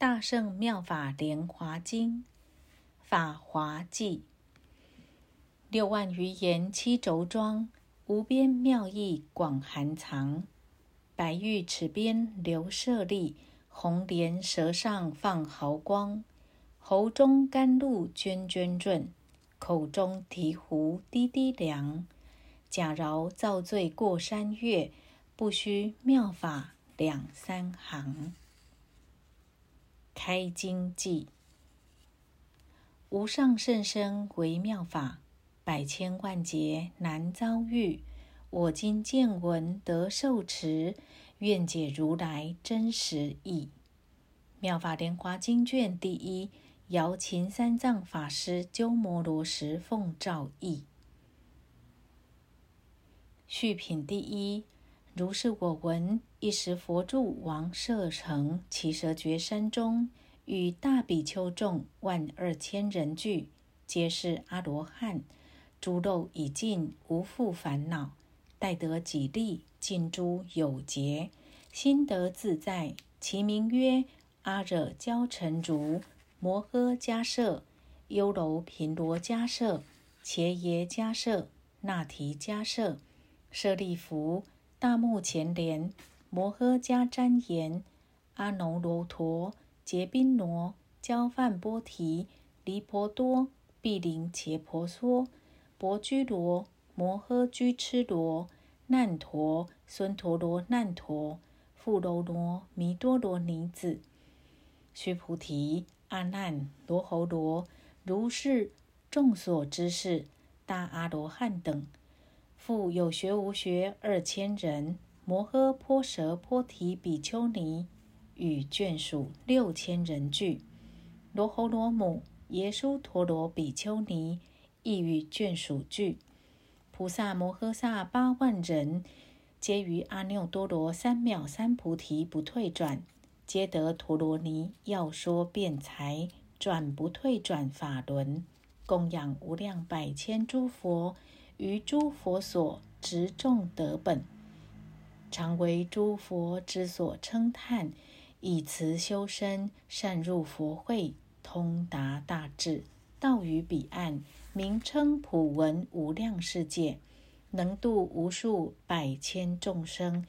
大圣妙法莲华经》法华记，六万余言七轴装，无边妙义广含藏。白玉齿边留舍利，红莲舌上放毫光。喉中甘露涓涓润，口中醍醐滴滴凉。假饶造罪过山岳，不须妙法两三行。开经记：无上甚深微妙法，百千万劫难遭遇。我今见闻得受持，愿解如来真实义。妙法莲华经卷第一，姚秦三藏法师鸠摩罗什奉诏译。续品第一，如是我闻。一时佛住王舍城奇蛇绝山中，与大比丘众万二千人聚，皆是阿罗汉。诸漏已尽，无复烦恼。待得己利，尽诸有劫，心得自在。其名曰阿惹迦陈如、摩诃迦舍、优楼频罗迦舍、伽耶迦舍、那提迦舍。舍利弗，大目犍连，摩诃迦旃延，阿耨罗陀，结宾罗，交饭波提，离婆多，毗陵伽婆娑，婆居罗，摩诃居痴罗，难陀，孙陀罗难陀，富楼罗，弥多罗尼子，须菩提，阿难，罗侯罗，如是众所知事，大阿罗汉等。复有学无学二千人，摩诃婆舍波提比丘尼与眷属六千人聚，罗侯罗母耶输陀罗比丘尼亦与眷属聚，菩萨摩诃萨八万人，皆于阿耨多罗三藐三菩提不退转，皆得陀罗尼要说辩才，转不退转法轮，供养无量百千诸佛。于诸佛所执众德本，常为诸佛之所称叹，以慈修身，善入佛会，通达大智，道于彼岸，名称普闻无量世界，能度无数百千众生。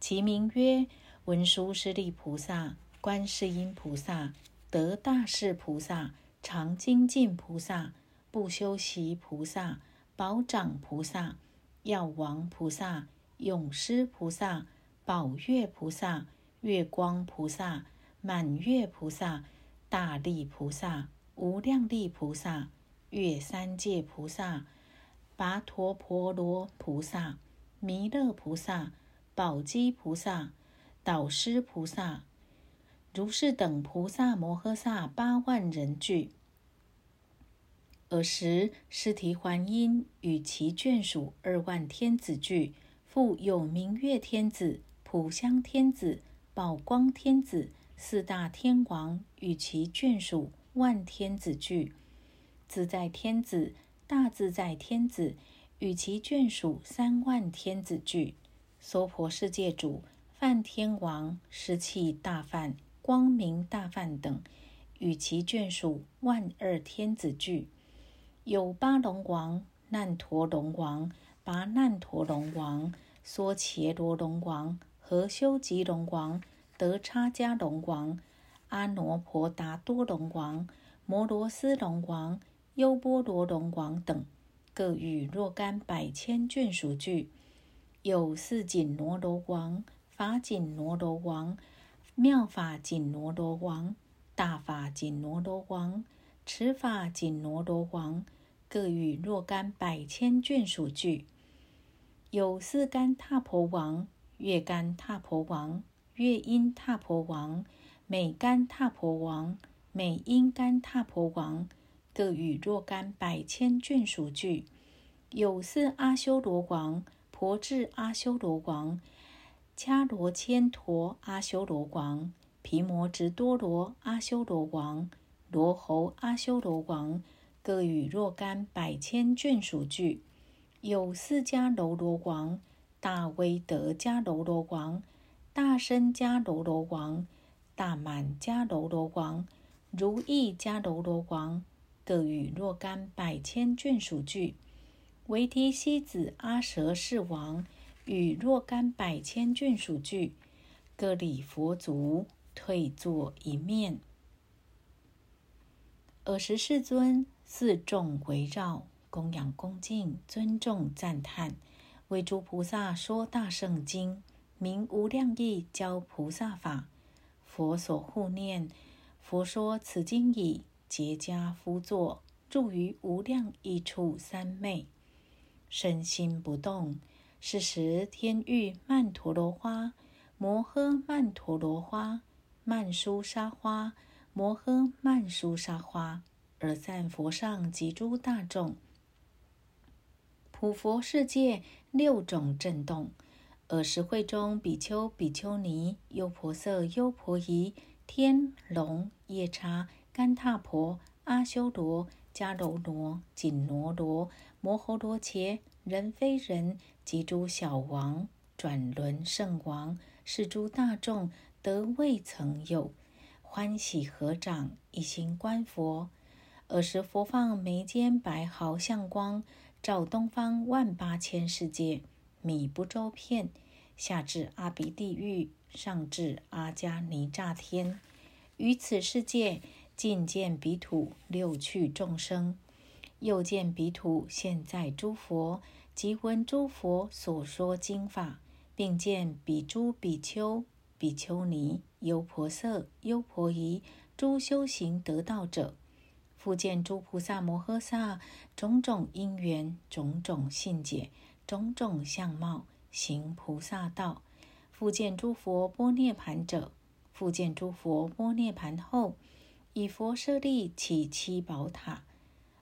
其名曰文殊师利菩萨、观世音菩萨、得大士菩萨、常精进菩萨、不修习菩萨。宝掌菩萨、药王菩萨、永施菩萨、宝月菩萨、月光菩萨、满月菩萨、大力菩萨、无量力菩萨、月三界菩萨、跋陀婆罗菩萨、弥勒菩萨、宝积菩萨、导师菩萨，如是等菩萨摩诃萨八万人聚。尔时，尸提还因与其眷属二万天子聚，复有明月天子、普香天子、宝光天子四大天王与其眷属万天子聚，自在天子、大自在天子与其眷属三万天子聚，娑婆世界主、梵天王、湿气大梵、光明大梵等与其眷属万二天子聚。有八龙王、难陀龙王、拔难陀龙王、梭伽罗龙王、何修吉龙王、德叉迦龙王、阿耨婆达多龙王、摩罗斯龙王、优波罗龙王等，各与若干百千眷属俱。有四锦罗罗王、法锦罗罗王、妙法锦罗罗王、大法锦罗罗王。持法紧罗罗王各与若干百千眷属聚，有四干闼婆王、月干闼婆王、月阴闼婆王、美干闼婆王、美阴干闼婆王，各与若干百千眷属聚，有四阿修罗王、婆智阿修罗王、迦罗千陀阿修罗王、毗摩直多罗阿修罗王。罗侯阿修罗王各与若干百千眷属聚，有四迦楼罗王、大威德迦楼罗王、大身迦楼罗王、大满迦楼罗王、如意迦楼罗王，各与若干百千眷属俱。维提西子阿舍世王与若干百千眷属俱，各礼佛足，退坐一面。尔时世尊四众围绕，供养恭敬，尊重赞叹，为诸菩萨说大圣经，名无量义教菩萨法。佛所护念，佛说此经已，结跏趺坐，住于无量一处三昧。身心不动，是时天欲曼陀罗花、摩诃曼陀罗花、曼殊沙花、摩诃曼殊沙花，而赞佛上及诸大众。普佛世界六种震动，尔时会中比丘、比丘尼、优婆塞、优婆夷、天龙、夜叉、干闼婆、阿修罗、迦楼罗、紧罗罗。摩诃罗伽、人非人及诸小王、转轮圣王，是诸大众得未曾有，欢喜合掌，一心观佛。尔时佛放眉间白毫相光，照东方万八千世界，米不周遍，下至阿鼻地狱，上至阿迦尼乍天，于此世界尽见彼土六趣众生。又见彼土现在诸佛，即闻诸佛所说经法，并见彼诸比丘、比丘尼、优婆塞、优婆夷诸修行得道者，复见诸菩萨摩诃萨种种因缘、种种信解、种种相貌行菩萨道，复见诸佛波涅盘者，复见诸佛波涅盘后，以佛舍利起七宝塔。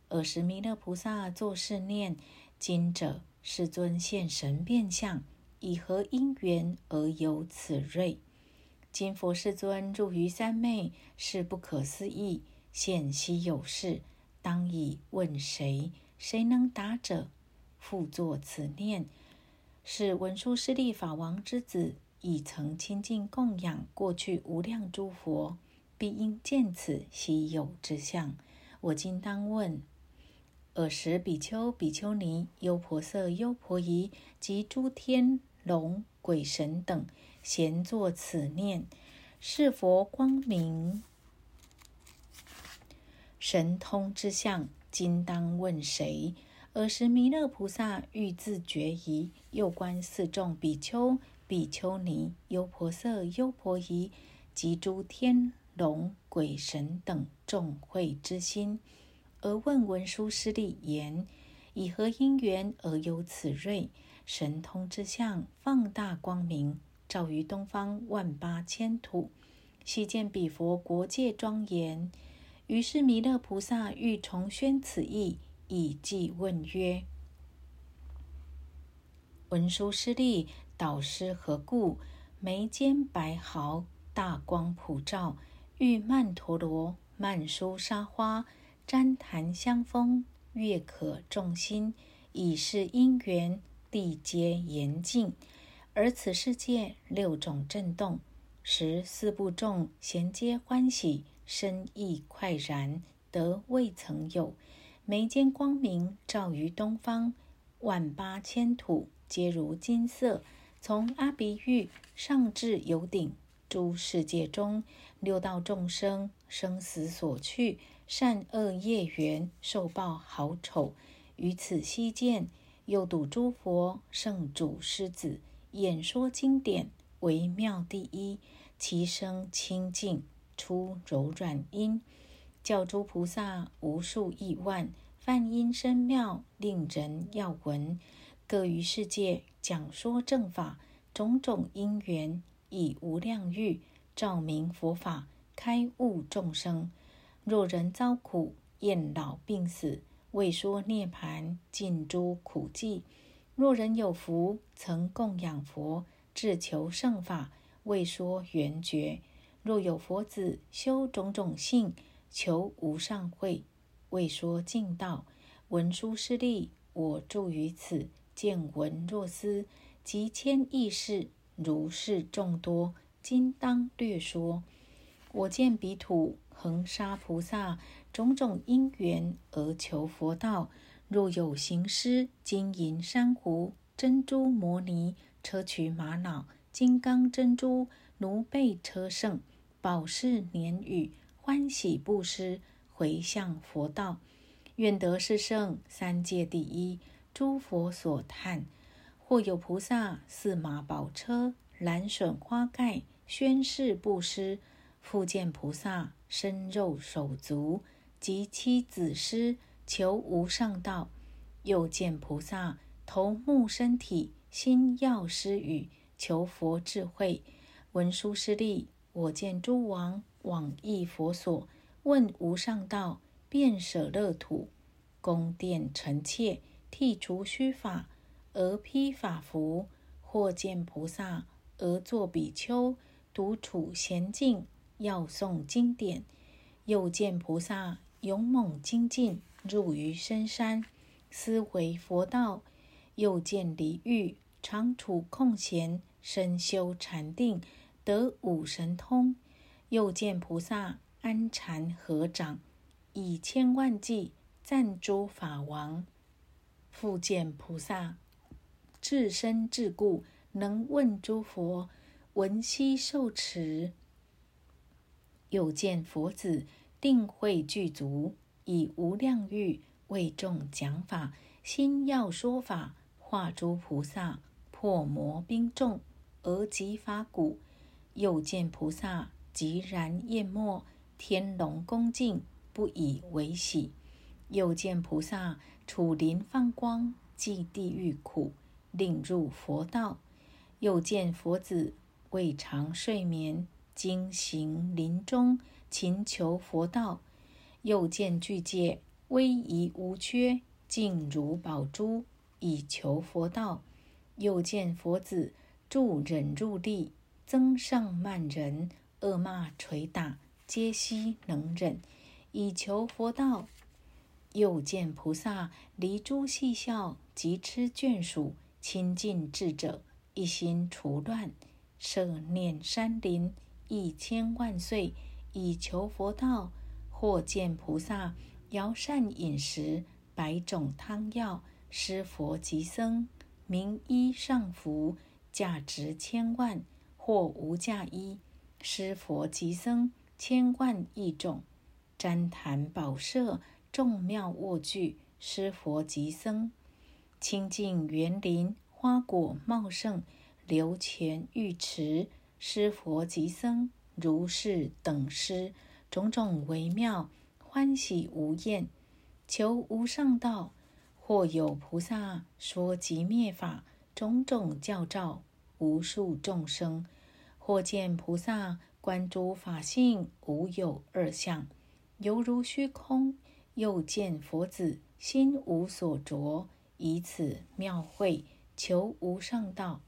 尔时弥勒菩萨作是念：今者世尊现神变相，以何因缘而有此瑞？今佛世尊入于三昧，是不可思议，现稀有事，当以问谁？谁能答者？复作此念：是文殊师利法王之子，已曾亲近供养过去无量诸佛，必应见此稀有之相。我今当问。尔时，比丘、比丘尼、优婆塞、优婆夷及诸天龙鬼神等，闲作此念：是佛光明神通之相，今当问谁？尔时，弥勒菩萨欲自觉疑，又观四众比丘、比丘尼、优婆塞、优婆夷及诸天龙鬼神等众会之心。而问文殊师利言：“以何因缘而有此瑞神通之相，放大光明，照于东方万八千土？悉见彼佛国界庄严。”于是弥勒菩萨欲重宣此意，以记问曰：“文殊师利，导师何故？眉间白毫，大光普照，欲曼陀罗、曼殊沙花。”旃檀香风，悦可众心，以是因缘，地皆严净。而此世界六种震动，十四部众衔接欢喜，身意快然，得未曾有。眉间光明照于东方，万八千土皆如金色。从阿鼻狱上至有顶，诸世界中六道众生生死所去。善恶业缘受报好丑，于此悉见。又睹诸佛圣主狮子演说经典，为妙第一，其声清净，出柔软音，教诸菩萨无数亿万，梵音声妙，令人要闻。各于世界讲说正法，种种因缘，以无量欲照明佛法，开悟众生。若人遭苦，厌老病死，未说涅盘尽诸苦际；若人有福，曾供养佛，至求圣法，未说圆觉；若有佛子修种种性，求无上慧，未说净道。文殊师利，我住于此，见闻若思，及千亿事，如是众多，今当略说。我见彼土恒沙菩萨种种因缘而求佛道，若有行施金银珊瑚、珍珠摩尼、砗磲玛瑙、金刚珍珠、奴婢车胜、宝饰年宇，欢喜布施，回向佛道，愿得是圣三界第一。诸佛所叹，或有菩萨驷马宝车、蓝笋花盖，宣誓布施。复见菩萨身肉手足及妻子师求无上道，又见菩萨头目身体心药施语求佛智慧。文殊师利，我见诸王往诣佛所，问无上道，便舍乐土，宫殿臣妾，剃除须发，而披法服；或见菩萨而作比丘，独处闲静。要诵经典，又见菩萨勇猛精进，入于深山，思维佛道；又见离欲常处空闲，深修禅定，得五神通；又见菩萨安禅合掌，以千万计赞诸法王；复见菩萨至身至故，能问诸佛，闻悉受持。又见佛子定慧具足，以无量欲为众讲法，心要说法，化诸菩萨破魔兵众而集法鼓。又见菩萨寂然淹没，天龙恭敬，不以为喜。又见菩萨处临放光，济地狱苦，令入佛道。又见佛子未尝睡眠。经行林中，勤求佛道；又见具戒威仪无缺，静如宝珠，以求佛道；又见佛子助忍入力，增上慢人，恶骂捶打，皆悉能忍，以求佛道；又见菩萨离诸细笑，及痴眷属，亲近智者，一心除乱，摄念山林。一千万岁，以求佛道；或见菩萨摇扇饮食，百种汤药，施佛及僧，名衣上服，价值千万；或无价衣，施佛及僧，千万亿种；旃檀宝舍，众妙卧具，施佛及僧，清净园林，花果茂盛，流泉浴池。施佛及僧如是等施种种微妙欢喜无厌，求无上道。或有菩萨说及灭法种种教照，无数众生。或见菩萨观诸法性无有二相，犹如虚空。又见佛子心无所着，以此妙慧求无上道。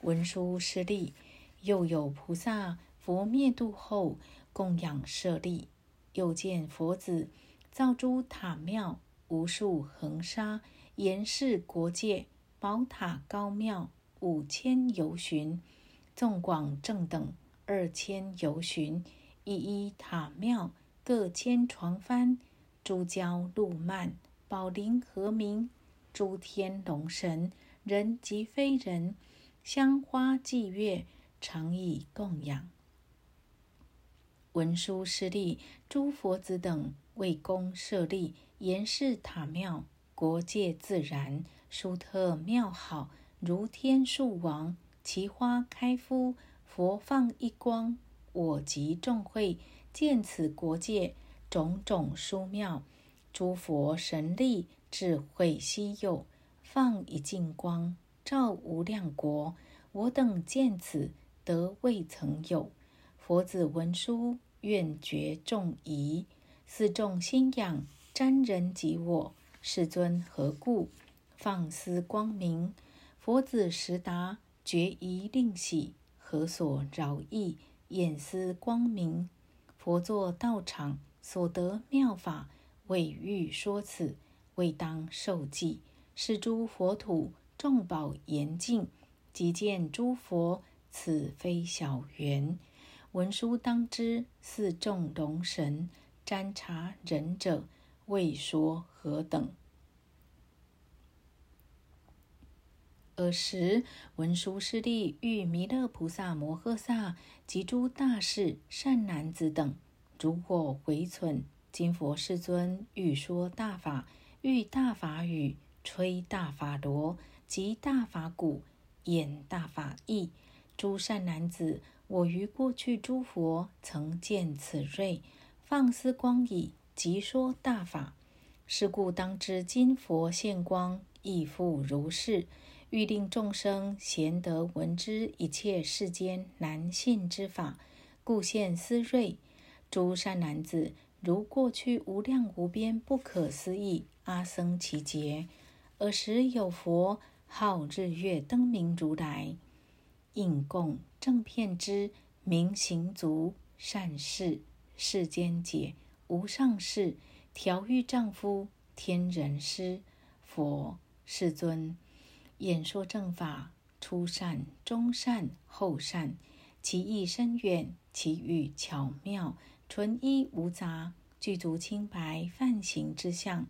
文殊师利。又有菩萨佛灭度后供养舍利，又见佛子造诸塔庙，无数恒沙严饰国界，宝塔高庙五千由旬，纵广正等二千由旬，一一塔庙各千床幡，诸交路曼，宝林和鸣，诸天龙神人及非人，香花祭月。常以供养文殊师利诸佛子等为公设立严饰塔庙，国界自然殊特妙好，如天树王，其花开敷，佛放一光。我及众会见此国界种种殊妙，诸佛神力智慧稀有，放一净光照无量国。我等见此。得未曾有，佛子文殊愿觉众疑，四众心仰瞻人及我，世尊何故放思光明？佛子实答觉疑令喜，何所饶益？眼思光明，佛作道场所得妙法，为欲说此，未当受记。是诸佛土众宝严净，即见诸佛。此非小缘，文殊当知，四众龙神瞻察仁者，未说何等。尔时，文殊师利遇弥勒菩萨摩诃萨及诸大士善男子等，如果回存。今佛世尊欲说大法，欲大法语，吹大法螺，及大法鼓，演大法义。诸善男子，我于过去诸佛曾见此瑞，放丝光矣，即说大法。是故当知今佛现光，亦复如是。欲令众生贤得闻之一切世间难信之法，故现思瑞。诸善男子。如过去无量无边不可思议阿僧祇劫，尔时有佛号日月灯明如来，应供正片之明行足善事世间解无上士调御丈夫天人师佛世尊演说正法初善中善后善，其意深远，其语巧妙。纯一无杂，具足清白梵行之相，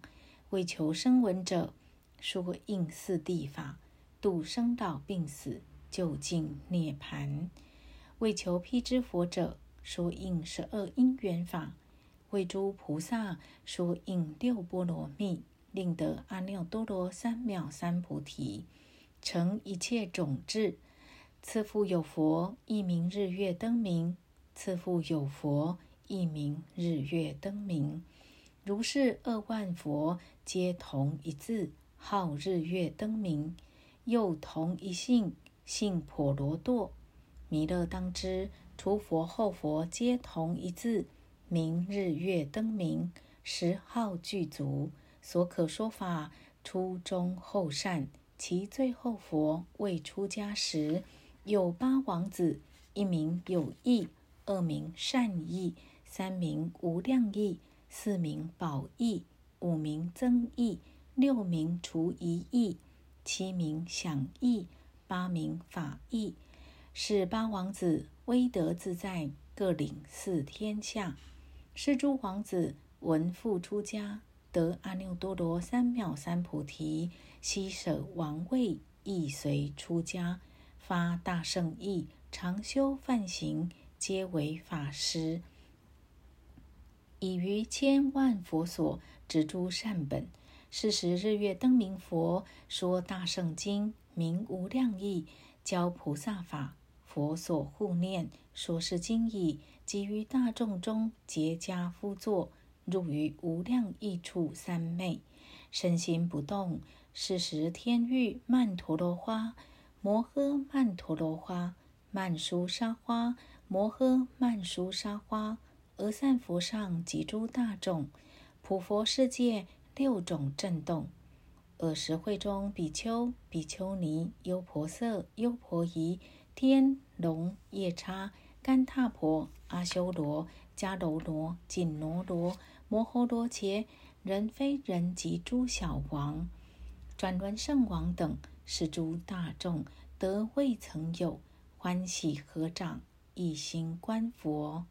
为求生闻者，说应四谛法，度生老病死，究竟涅盘；为求辟支佛者，说应十二因缘法，为诸菩萨说应六波罗蜜，令得阿耨多罗三藐三菩提，成一切种智。次复有佛，一名日月灯明；次复有佛。一名日月灯明，如是二万佛皆同一字，号日月灯明，又同一姓，姓婆罗多。弥勒当知，除佛后佛皆同一字，名日月灯明，十号具足，所可说法初中后善。其最后佛未出家时，有八王子，一名有义，二名善义。三名无量义，四名宝义，五名增义，六名除一义，七名享义，八名法义。是八王子威德自在，各领四天下。是诸王子闻父出家，得阿耨多罗三藐三菩提，悉舍王位，亦随出家，发大圣意，常修梵行，皆为法师。已于千万佛所植诸善本。是时日月灯明佛说大圣经，名无量义，教菩萨法。佛所护念，说是经已，即于大众中结跏趺坐，入于无量义处三昧，身心不动。是时天欲曼陀罗花，摩诃曼陀罗花，曼殊沙花，摩诃曼殊沙花。而散佛上及诸大众，普佛世界六种震动。尔时会中比丘、比丘尼、优婆塞、优婆夷、天龙夜叉、干闼婆、阿修罗、迦楼罗、紧罗罗、摩诃罗伽、人非人及诸小王、转轮圣王等，是诸大众得未曾有，欢喜合掌，一心观佛。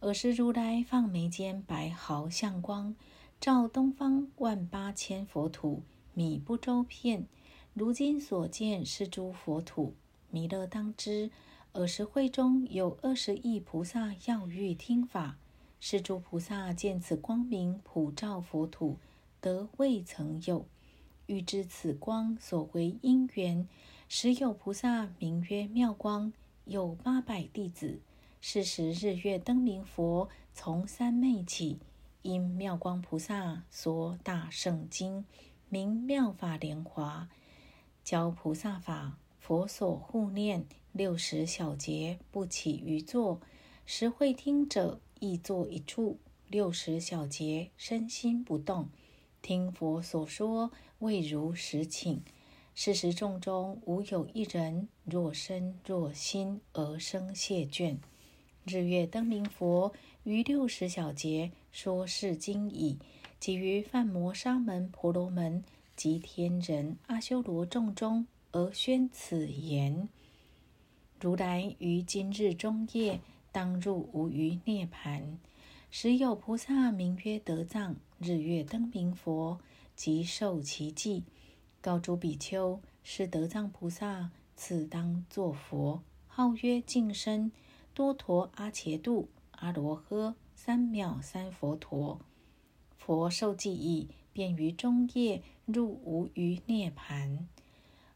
尔时如来放眉间白毫相光，照东方万八千佛土，米不周遍。如今所见是诸佛土。弥勒当知，尔时会中有二十亿菩萨要欲听法。是诸菩萨见此光明普照佛土，得未曾有。欲知此光所为因缘，时有菩萨名曰妙光，有八百弟子。是时，日月灯明佛从三昧起，因妙光菩萨说大圣经，名妙法莲华，教菩萨法。佛所护念，六十小节不起于坐，时会听者亦坐一处。六十小节身心不动，听佛所说，未如实请。是时众中无有一人若身若心而生谢倦。日月灯明佛于六十小节说是经已，即于梵摩沙门婆罗门及天人阿修罗众中而宣此言。如来于今日中夜，当入无余涅盘。时有菩萨名曰德藏，日月灯明佛，即受其记，告诸比丘：是德藏菩萨，此当作佛，号曰净身，多陀阿伽度阿罗诃三藐三佛陀。佛受记已，便于中夜入无余涅盘。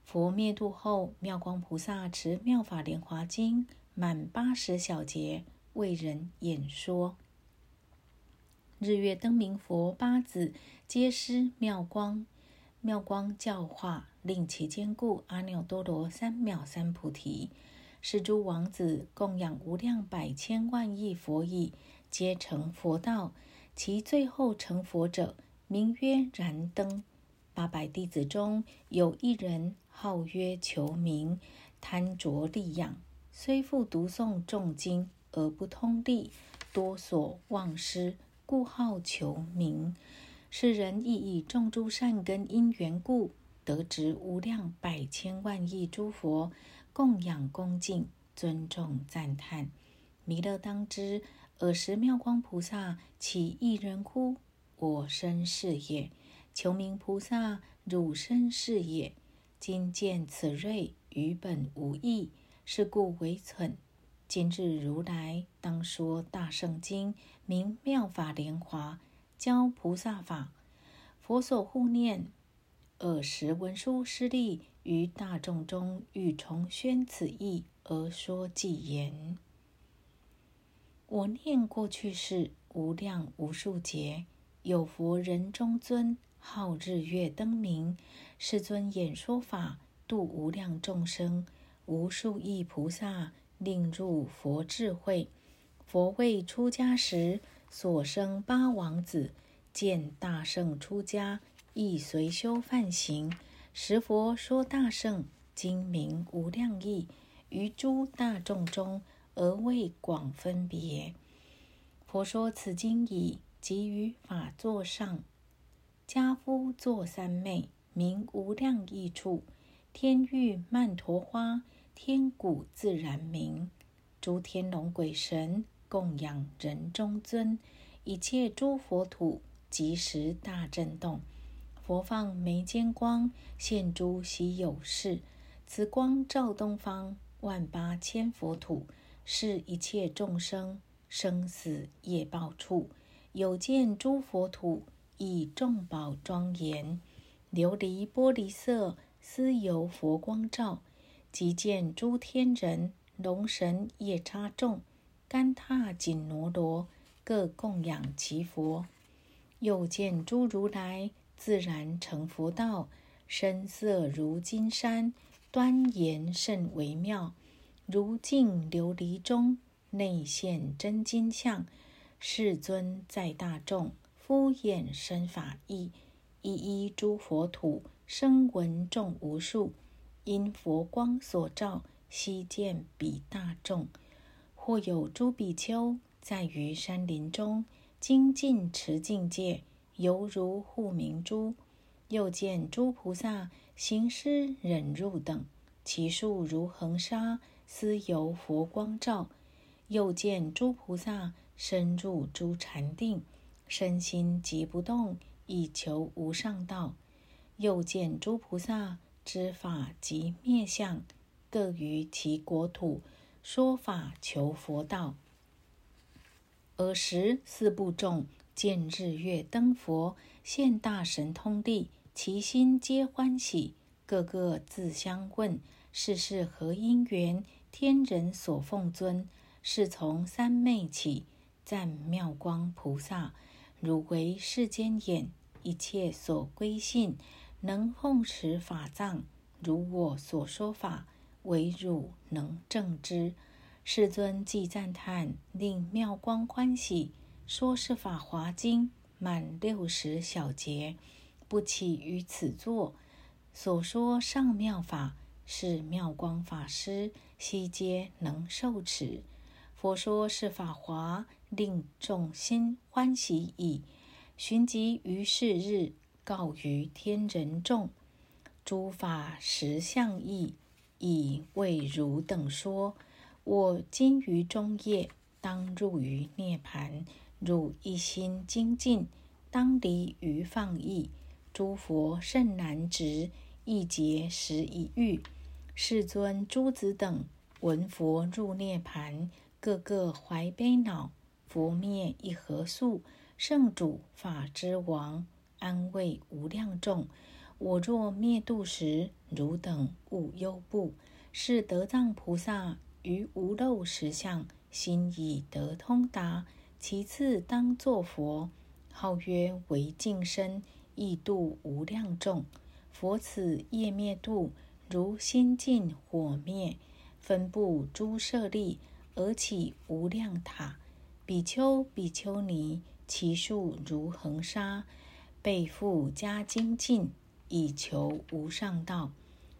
佛灭度后，妙光菩萨持《妙法莲华经》满八十小节，为人演说。日月灯明佛八子皆施妙光，妙光教化，令其坚固阿耨多罗三藐三菩提。是诸王子供养无量百千万亿佛已，皆成佛道。其最后成佛者，名曰燃灯。八百弟子中有一人，号曰求名，贪着利养，虽复读诵众经，而不通利，多所忘失，故号求名。是人亦以众诸善根因缘故，得值无量百千万亿诸佛供养恭敬、尊重赞叹。弥勒当知，尔时妙光菩萨起一人哭：“我身是也。”求名菩萨，汝身是也。今见此瑞，于本无异，是故为存。今日如来当说大圣经，名妙法莲华，教菩萨法。佛所护念，尔时文殊师利于大众中，欲重宣此意，而说偈言：我念过去世，无量无数劫，有佛人中尊。号日月灯明，世尊演说法，度无量众生，无数亿菩萨令入佛智慧。佛未出家时，所生八王子见大圣出家，亦随修梵行。时佛说大圣经名无量意，于诸大众中而为广分别。佛说此经已，即于法座上。家夫作三昧，名无量益处，天欲曼陀花，天鼓自然鸣。诸天龙鬼神供养人中尊，一切诸佛土即时大震动。佛放眉间光，现诸稀有事。此光照东方万八千佛土，是一切众生生死业报处。有见诸佛土。以众宝庄严，琉璃玻璃色，斯由佛光照。即见诸天人、龙神、夜叉众，甘闼紧罗罗，各供养其佛。又见诸如来，自然成佛道，身色如金山，端严甚微妙，如镜琉璃中，内现真金像。世尊在大众。敷衍身法意，一一诸佛土声闻众无数，因佛光所照，悉见彼大众。或有诸比丘在于山林中，精进持境界，犹如护明珠。又见诸菩萨行施忍辱等，其数如恒沙，斯由佛光照。又见诸菩萨深入诸禅定。身心即不动，以求无上道。又见诸菩萨知法及灭相，各于其国土说法求佛道。尔时四部众见日月灯佛现大神通力，其心皆欢喜，个个自相问：世事何因缘？天人所奉尊，是从三昧起，赞妙光菩萨。汝为世间眼，一切所归信，能奉持法藏，如我所说法，唯汝能证之。世尊既赞叹，令妙光欢喜，说是法华经满六十小节，不起于此座。所说上妙法，是妙光法师悉皆能受持。佛说是法华。令众心欢喜矣。寻即于是日告于天人众：诸法实相义，以为汝等说：我今于中夜，当入于涅盘。汝一心精进，当离于放逸。诸佛甚难执，一劫时一遇。世尊、诸子等闻佛入涅盘，个个怀悲恼。佛灭一何宿？圣主法之王，安慰无量众。我若灭度时，汝等勿忧怖。是德藏菩萨于无漏实相，心已得通达。其次当作佛，号曰为净身，亦度无量众。佛此业灭度，如心尽火灭，分布诸舍利，而起无量塔。比丘、比丘尼，其数如恒沙，背负加精进，以求无上道。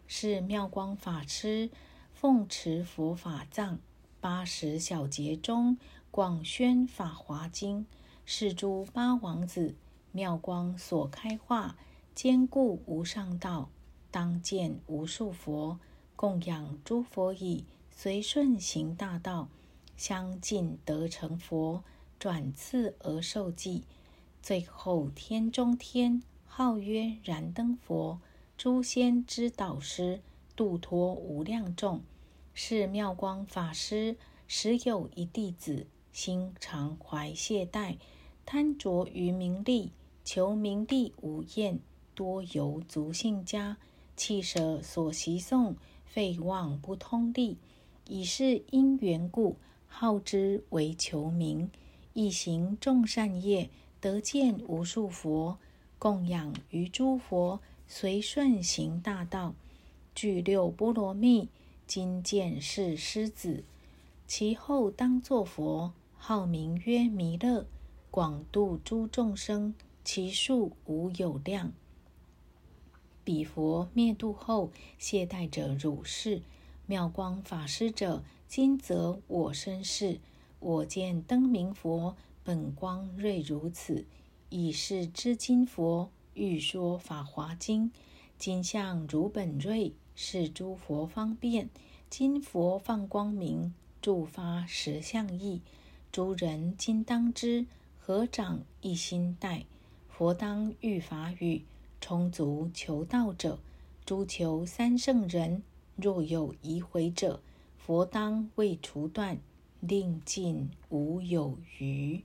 是妙光法师奉持佛法藏，八十小节中。广宣法华经，是诸八王子妙光所开化，坚固无上道，当见无数佛供养诸佛已，随顺行大道，相继得成佛，转次而受记。最后天中天，号曰燃灯佛，诸仙之导师，度脱无量众。是妙光法师，时有一弟子。心常怀懈怠，贪着于名利，求名利无厌，多由足性家，气舍所习诵，废忘不通力，以是因缘故，好之为求名，一行众善业，得见无数佛，供养于诸佛，随顺行大道，具六波罗蜜，今见是狮子，其后当作佛。号名曰弥勒，广度诸众生，其数无有量。彼佛灭度后，懈怠者汝是。妙光法师者，今则我身是。我见灯明佛，本光瑞如此，以是知今佛，欲说法华经。今相如本瑞，是诸佛方便。今佛放光明，助发实相意。诸人今当知，合掌一心待。佛当欲法语，充足求道者，诸求三圣人。若有疑悔者，佛当未除断，令尽无有余。